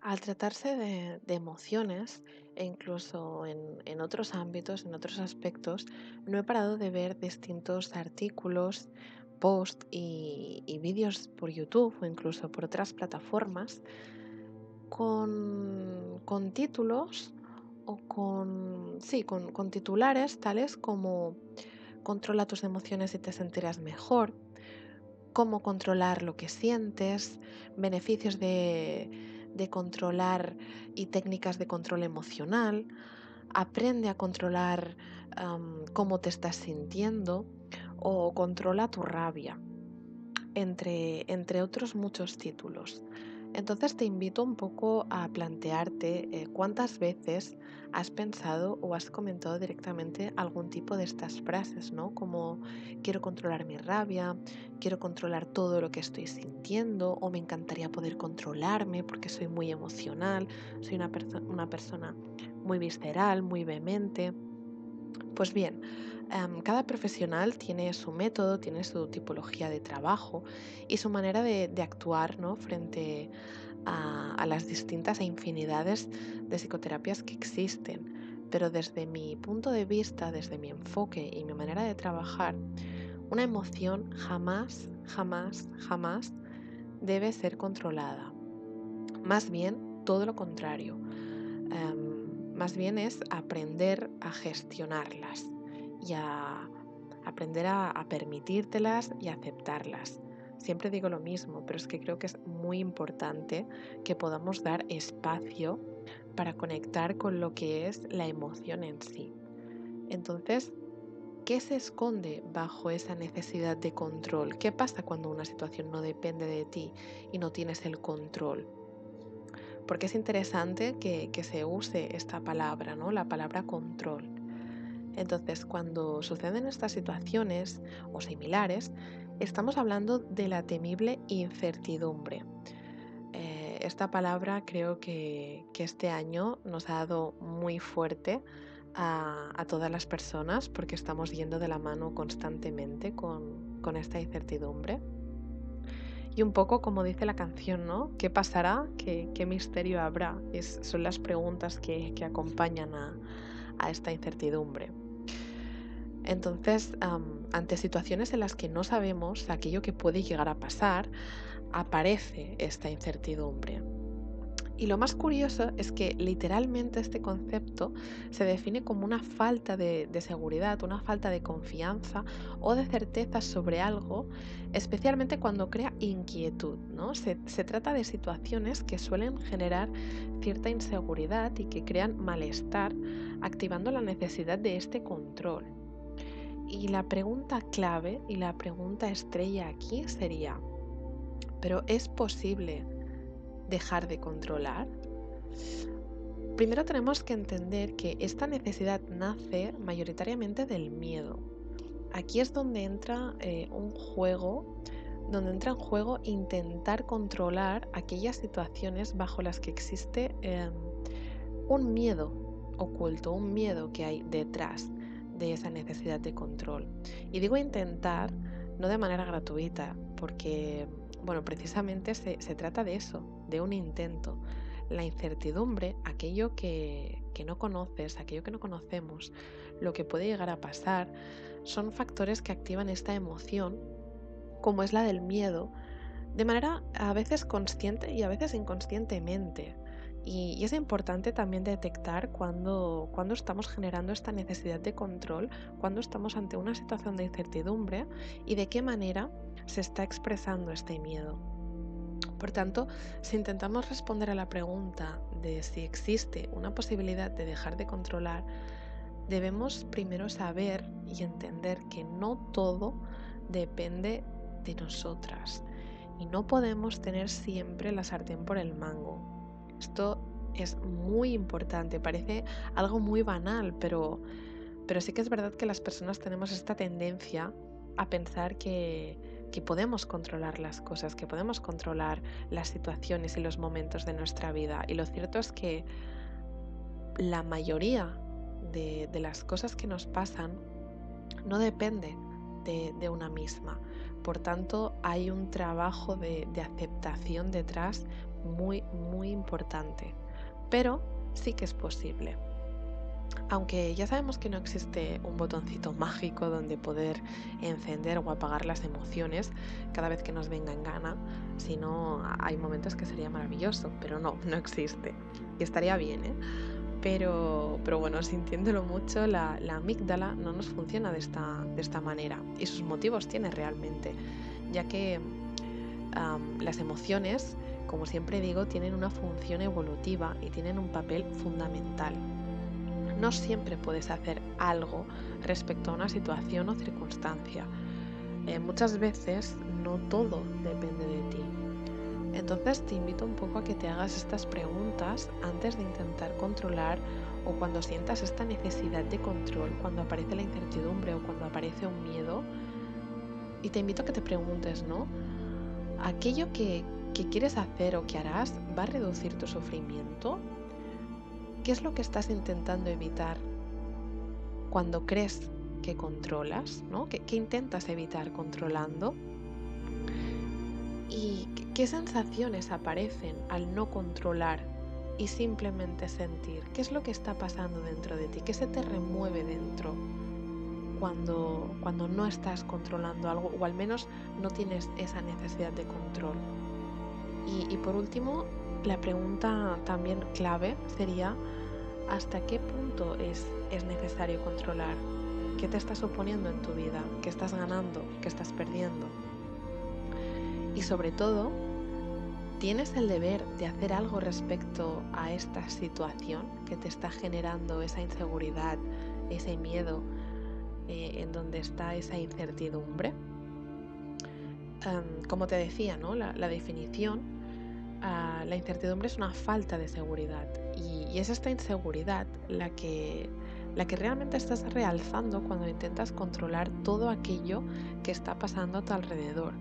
Al tratarse de, emociones e incluso en, otros ámbitos, en otros aspectos, no he parado de ver distintos artículos, posts y, vídeos por YouTube o incluso por otras plataformas con, con títulos o con, sí, con, con titulares tales como Controla tus emociones y te sentirás mejor, cómo controlar lo que sientes, beneficios de, de controlar y técnicas de control emocional, aprende a controlar cómo te estás sintiendo o controla tu rabia, entre, entre otros muchos títulos. Entonces te invito un poco a plantearte eh, cuántas veces has pensado o has comentado directamente algún tipo de estas frases, ¿no? Como quiero controlar mi rabia, quiero controlar todo lo que estoy sintiendo o me encantaría poder controlarme porque soy muy emocional, soy una, una persona muy visceral, muy vehemente. Pues bien, em, cada profesional tiene su método, tiene su tipología de trabajo y su manera de, actuar, frente a, a las distintas e infinidades de psicoterapias que existen. Pero desde mi punto de vista, desde mi enfoque y mi manera de trabajar, una emoción jamás, jamás, jamás debe ser controlada. Más bien, todo lo contrario. Em, más bien es aprender a gestionarlas y a aprender a, a permitírtelas y aceptarlas. Siempre digo lo mismo, pero es que creo que es muy importante que podamos dar espacio para conectar con lo que es la emoción en sí. Entonces, ¿qué se esconde bajo esa necesidad de control? ¿Qué pasa cuando una situación no depende de ti y no tienes el control? Porque es interesante que, que se use esta palabra, ¿no? La palabra control. Entonces, cuando suceden estas situaciones o similares, estamos hablando de la temible incertidumbre. Eh, esta palabra creo que, este año nos ha dado muy fuerte a, todas las personas porque estamos yendo de la mano constantemente con, esta incertidumbre. Y un poco como dice la canción, ¿no? ¿Qué pasará? ¿Qué, misterio habrá? Son las preguntas que, acompañan a esta incertidumbre. Entonces, ante situaciones en las que no sabemos aquello que puede llegar a pasar, aparece esta incertidumbre. Y lo más curioso es que literalmente este concepto se define como una falta de, seguridad, una falta de confianza o de certeza sobre algo, especialmente cuando crea inquietud, ¿no? Se trata de situaciones que suelen generar cierta inseguridad y que crean malestar, activando la necesidad de este control. Y la pregunta clave y la pregunta estrella aquí sería, ¿pero es posible dejar de controlar? Primero tenemos que entender que esta necesidad nace mayoritariamente del miedo. Aquí es donde entra eh, un juego, donde entra en juego intentar controlar aquellas situaciones bajo las que existe eh, un miedo oculto, un miedo que hay detrás de esa necesidad de control. Y digo intentar no de manera gratuita, porque, bueno, precisamente se, se trata de eso, de un intento. La incertidumbre, aquello que, que no conoces, aquello que no conocemos, lo que puede llegar a pasar, son factores que activan esta emoción, como es la del miedo, de manera a veces consciente y a veces inconscientemente. Y, es importante también detectar cuando, cuando estamos generando esta necesidad de control, cuando estamos ante una situación de incertidumbre y de qué manera se está expresando este miedo. Por tanto, si intentamos responder a la pregunta de si existe una posibilidad de dejar de controlar, debemos primero saber y entender que no todo depende de nosotras y no podemos tener siempre la sartén por el mango. Esto es muy importante, parece algo muy banal, pero, pero sí que es verdad que las personas tenemos esta tendencia a pensar que, que podemos controlar las cosas, que podemos controlar las situaciones y los momentos de nuestra vida. Y lo cierto es que la mayoría de, de las cosas que nos pasan no depende de, de, una misma. Por tanto, hay un trabajo de, de aceptación detrás muy, muy importante. Pero sí que es posible. Aunque ya sabemos que no existe un botoncito mágico donde poder encender o apagar las emociones cada vez que nos venga en gana, sino hay momentos que sería maravilloso, pero no, no existe. Y estaría bien, ¿eh? Pero, pero bueno, sintiéndolo mucho, la, la amígdala no nos funciona de esta, de esta manera. Y sus motivos tiene realmente, ya que las emociones, como siempre digo, tienen una función evolutiva y tienen un papel fundamental. No siempre puedes hacer algo respecto a una situación o circunstancia. Eh, muchas veces no todo depende de ti. Entonces te invito un poco a que te hagas estas preguntas antes de intentar controlar o cuando sientas esta necesidad de control, cuando aparece la incertidumbre o cuando aparece un miedo. Y te invito a que te preguntes, ¿no? ¿Aquello que, que quieres hacer o que harás va a reducir tu sufrimiento? ¿Qué es lo que estás intentando evitar cuando crees que controlas? ¿no? ¿Qué, ¿Qué, intentas evitar controlando? ¿Y qué sensaciones aparecen al no controlar y simplemente sentir? ¿Qué es lo que está pasando dentro de ti? ¿Qué se te remueve dentro cuando, cuando no estás controlando algo o al menos no tienes esa necesidad de control? Y, por último, la pregunta también clave sería, ¿hasta qué punto es, es necesario controlar? ¿Qué te estás oponiendo en tu vida? ¿Qué estás ganando? ¿Qué estás perdiendo? Y sobre todo, tienes el deber de hacer algo respecto a esta situación que te está generando esa inseguridad, ese miedo, eh, en donde está esa incertidumbre. como te decía, ¿no? la, la definición la incertidumbre es una falta de seguridad y, es esta inseguridad la que, la que realmente estás realzando cuando intentas controlar todo aquello que está pasando a tu alrededor.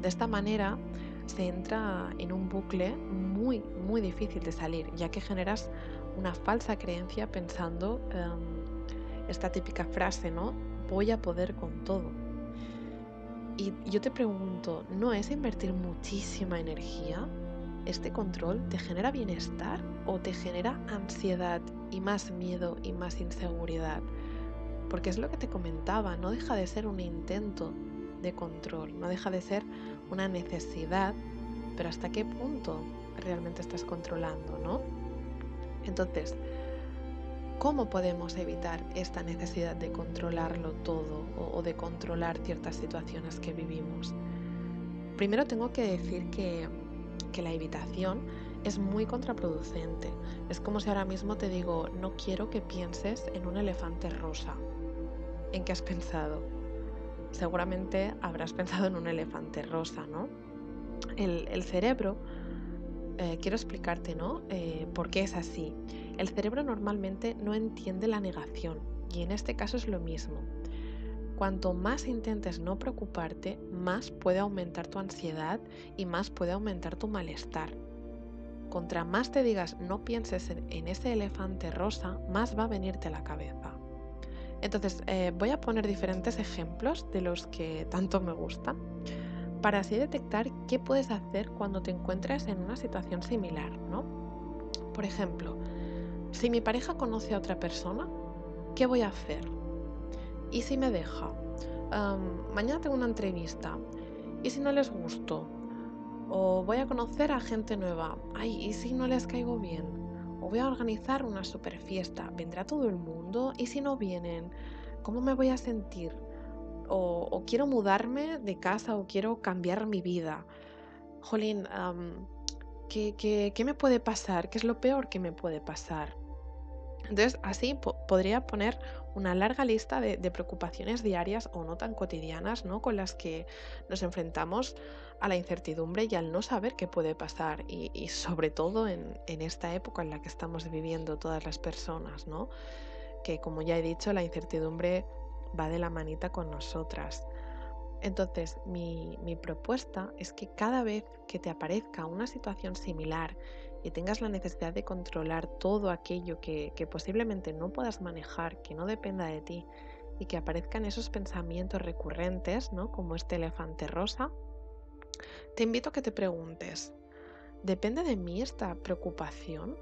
De esta manera se entra en un bucle muy, muy difícil de salir, ya que generas una falsa creencia pensando em, esta típica frase, ¿no? Voy a poder con todo. Y yo te pregunto, ¿no es invertir muchísima energía ¿este control te genera bienestar o te genera ansiedad y más miedo y más inseguridad? Porque es lo que te comentaba, no deja de ser un intento de control, no deja de ser una necesidad, pero hasta qué punto realmente estás controlando, ¿no? Entonces, ¿cómo podemos evitar esta necesidad de controlarlo todo o, de controlar ciertas situaciones que vivimos? Primero tengo que decir que que la evitación es muy contraproducente. Es como si ahora mismo te digo, no quiero que pienses en un elefante rosa. ¿En qué has pensado? Seguramente habrás pensado en un elefante rosa, ¿no? El, cerebro, eh, quiero explicarte, ¿no? Eh, ¿Por qué es así? El cerebro normalmente no entiende la negación y en este caso es lo mismo. Cuanto más intentes no preocuparte, más puede aumentar tu ansiedad y más puede aumentar tu malestar. Contra más te digas no pienses en, ese elefante rosa, más va a venirte a la cabeza. Entonces, eh, voy a poner diferentes ejemplos de los que tanto me gustan para así detectar qué puedes hacer cuando te encuentres en una situación similar, ¿no? Por ejemplo, si mi pareja conoce a otra persona, ¿qué voy a hacer? ¿Y si me deja? mañana tengo una entrevista. ¿Y si no les gusto? O voy a conocer a gente nueva. Ay, ¿y si no les caigo bien? O voy a organizar una super fiesta. ¿Vendrá todo el mundo? ¿Y si no vienen? ¿Cómo me voy a sentir? O, quiero mudarme de casa o quiero cambiar mi vida. Jolín, ¿qué, qué, me puede pasar? ¿Qué es lo peor que me puede pasar? Entonces, así podría poner una larga lista de, preocupaciones diarias o no tan cotidianas, ¿no? Con las que nos enfrentamos a la incertidumbre y al no saber qué puede pasar. Y, sobre todo en, esta época en la que estamos viviendo todas las personas, ¿no? Que como ya he dicho, la incertidumbre va de la manita con nosotras. Entonces, mi, propuesta es que cada vez que te aparezca una situación similar y tengas la necesidad de controlar todo aquello que, posiblemente no puedas manejar, que no dependa de ti y que aparezcan esos pensamientos recurrentes, ¿no? como este elefante rosa, te invito a que te preguntes, ¿depende de mí esta preocupación?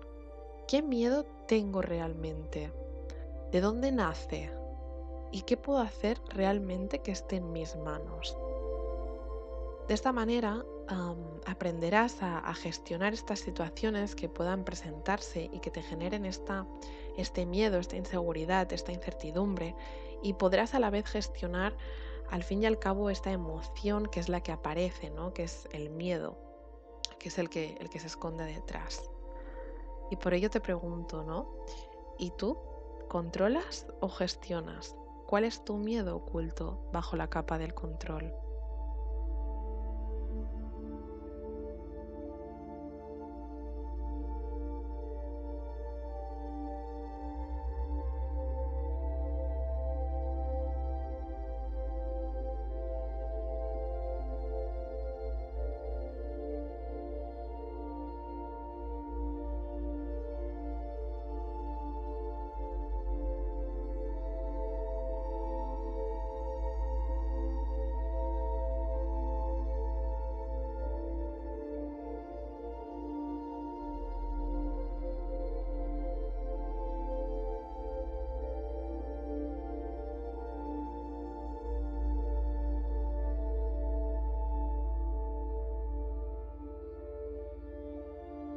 ¿Qué miedo tengo realmente? ¿De dónde nace? ¿Y qué puedo hacer realmente que esté en mis manos? De esta manera aprenderás a, gestionar estas situaciones que puedan presentarse y que te generen esta, este miedo, esta inseguridad, esta incertidumbre y podrás a la vez gestionar al fin y al cabo esta emoción que es la que aparece, ¿no? que es el miedo, que es el que, el que se esconde detrás. Y por ello te pregunto, ¿no? ¿Y tú controlas o gestionas? ¿Cuál es tu miedo oculto bajo la capa del control?